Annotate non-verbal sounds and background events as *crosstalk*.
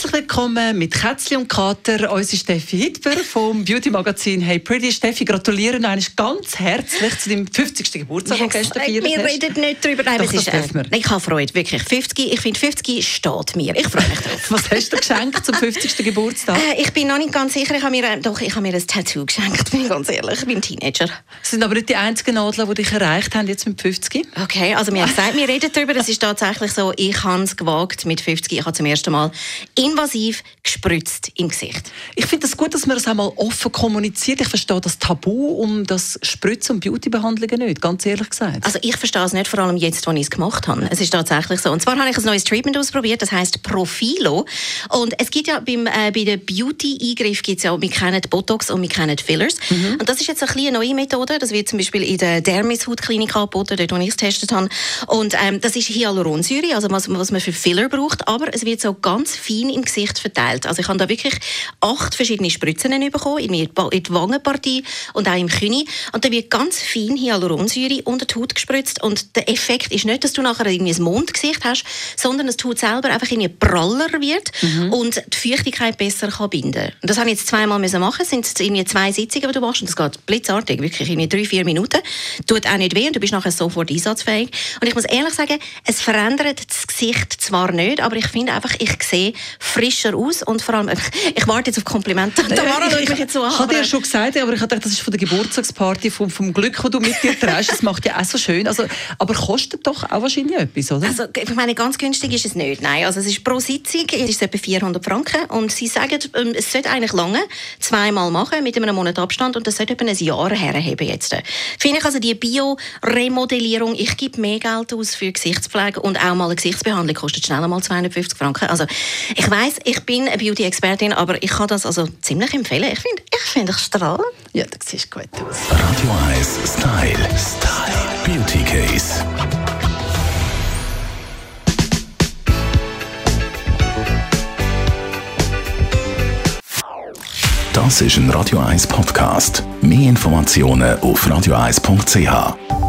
Herzlich willkommen mit Kätzli und Kater, unsere Steffi Hitber vom Beauty Magazin Hey Pretty. Steffi, gratuliere noch ganz herzlich zu deinem 50. Geburtstag, den gestern Wir reden nicht darüber. Nein, Doch, ist, äh, ich habe Freude, wirklich. 50, ich finde, 50 steht mir. Ich freue mich drauf. *laughs* Was hast du geschenkt zum 50. Geburtstag? Äh, ich bin noch nicht ganz sicher. Ich habe mir, äh, doch, ich habe mir ein Tattoo geschenkt, bin ich ganz ehrlich. Ich bin ein Teenager. Das sind aber nicht die einzigen Nadeln, die dich erreicht haben jetzt mit 50. Okay, also wir haben gesagt, wir reden darüber. Es ist tatsächlich so, ich habe es gewagt mit 50. Ich habe zum ersten Mal invasiv gespritzt im Gesicht. Ich finde es das gut, dass man das einmal offen kommuniziert. Ich verstehe das Tabu um das Spritzen und Beautybehandlungen nicht, ganz ehrlich gesagt. Also ich verstehe es nicht, vor allem jetzt, als ich es gemacht habe. Es ist tatsächlich so. Und zwar habe ich ein neues Treatment ausprobiert, das heißt Profilo. Und es gibt ja beim, äh, bei den Beauty-Eingriff gibt es ja, wir kennen Botox und wir kennen Fillers. Mhm. Und das ist jetzt eine neue Methode. Das wird zum Beispiel in der Dermis Hautklinik angeboten, dort, wo ich es getestet habe. Und ähm, das ist Hyaluronsäure, also was, was man für Filler braucht. Aber es wird so ganz fein im Gesicht verteilt. Also ich habe da wirklich acht verschiedene Spritzen bekommen, in die Wangenpartie und auch im Knie. Und da wird ganz fein Hyaluronsäure unter die Haut gespritzt. Und der Effekt ist nicht, dass du nachher irgendwie ein Mondgesicht hast, sondern dass die Haut selber einfach irgendwie praller wird mhm. und die Feuchtigkeit besser kann binden. Und das habe ich jetzt zweimal machen. Es sind irgendwie zwei Sitzungen, die du machst. Und das geht blitzartig, wirklich in drei, vier Minuten. Tut auch nicht weh und du bist nachher sofort einsatzfähig. Und ich muss ehrlich sagen, es verändert das Gesicht zwar nicht, aber ich finde einfach, ich sehe frischer aus und vor allem, ich warte jetzt auf Komplimente. Tamara schaut mich jetzt so an. Ich habe dir schon gesagt, aber ich dachte, das ist von der Geburtstagsparty, vom, vom Glück, das du mit dir trägst. Das macht ja auch so schön. Also, aber kostet doch auch wahrscheinlich etwas, oder? Also, ich meine, ganz günstig ist es nicht. Nein, also es ist pro Sitzung es ist etwa 400 Franken und sie sagen, ähm, es sollte eigentlich lange zweimal machen mit einem Monat Abstand und das sollte etwa ein Jahr herheben jetzt. Finde ich also die Bio-Remodellierung, ich gebe mehr Geld aus für Gesichtspflege und auch mal eine Gesichtsbehandlung kostet schnell mal 250 Franken. Also ich weiß, ich bin eine Beauty-Expertin, aber ich kann das also ziemlich empfehlen. Ich finde, ich finde, ich strahle. Ja, das sieht gut aus. Radio 1 Style. Style. Beauty Case. Das ist ein Radio 1 Podcast. Mehr Informationen auf radio1.ch.